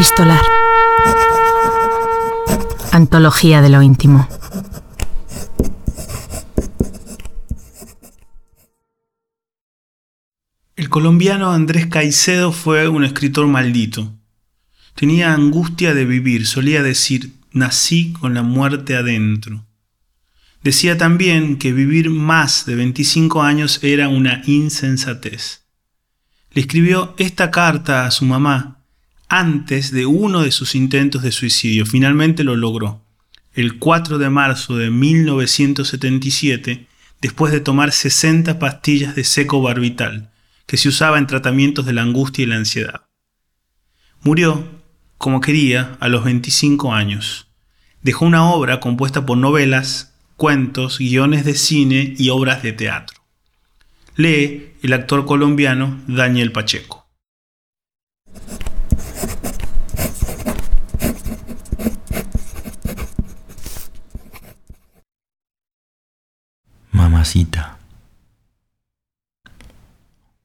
Epistolar. Antología de lo íntimo. El colombiano Andrés Caicedo fue un escritor maldito. Tenía angustia de vivir, solía decir, nací con la muerte adentro. Decía también que vivir más de 25 años era una insensatez. Le escribió esta carta a su mamá antes de uno de sus intentos de suicidio. Finalmente lo logró. El 4 de marzo de 1977, después de tomar 60 pastillas de seco barbital, que se usaba en tratamientos de la angustia y la ansiedad. Murió, como quería, a los 25 años. Dejó una obra compuesta por novelas, cuentos, guiones de cine y obras de teatro. Lee el actor colombiano Daniel Pacheco.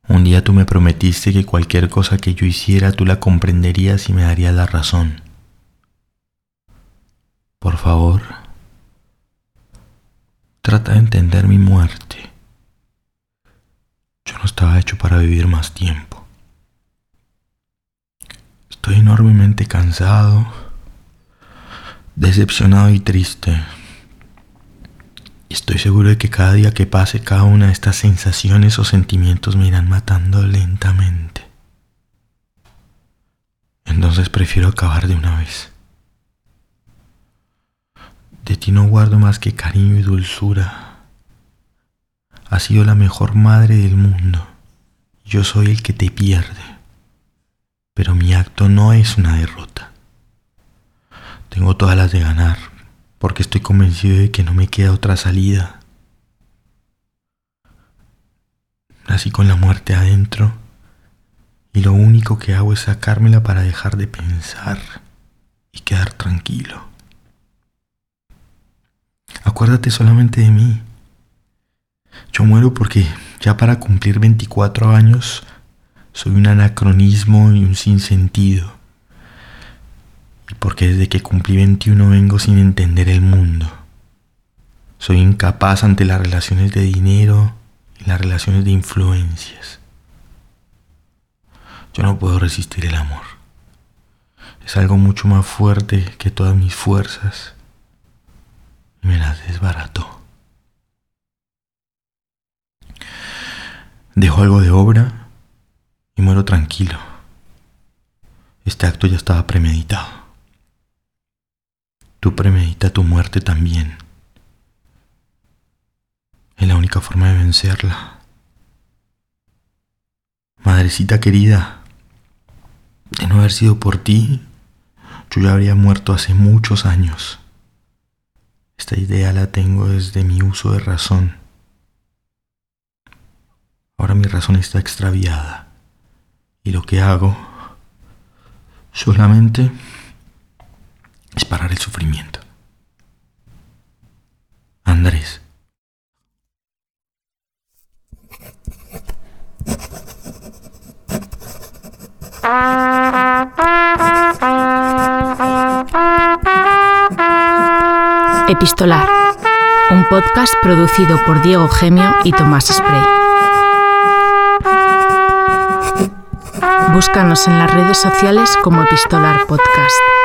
Un día tú me prometiste que cualquier cosa que yo hiciera tú la comprenderías y me darías la razón. Por favor, trata de entender mi muerte. Yo no estaba hecho para vivir más tiempo. Estoy enormemente cansado, decepcionado y triste. Estoy seguro de que cada día que pase cada una de estas sensaciones o sentimientos me irán matando lentamente. Entonces prefiero acabar de una vez. De ti no guardo más que cariño y dulzura. Has sido la mejor madre del mundo. Yo soy el que te pierde. Pero mi acto no es una derrota. Tengo todas las de ganar porque estoy convencido de que no me queda otra salida. Así con la muerte adentro y lo único que hago es sacármela para dejar de pensar y quedar tranquilo. Acuérdate solamente de mí. Yo muero porque ya para cumplir 24 años soy un anacronismo y un sinsentido porque desde que cumplí 21 vengo sin entender el mundo. Soy incapaz ante las relaciones de dinero y las relaciones de influencias. Yo no puedo resistir el amor. Es algo mucho más fuerte que todas mis fuerzas y me las desbarató. Dejo algo de obra y muero tranquilo. Este acto ya estaba premeditado. Tú premedita tu muerte también. Es la única forma de vencerla. Madrecita querida, de no haber sido por ti, yo ya habría muerto hace muchos años. Esta idea la tengo desde mi uso de razón. Ahora mi razón está extraviada y lo que hago solamente es parar el sufrimiento. Andrés. Epistolar, un podcast producido por Diego Gemio y Tomás Spray. Búscanos en las redes sociales como Epistolar Podcast.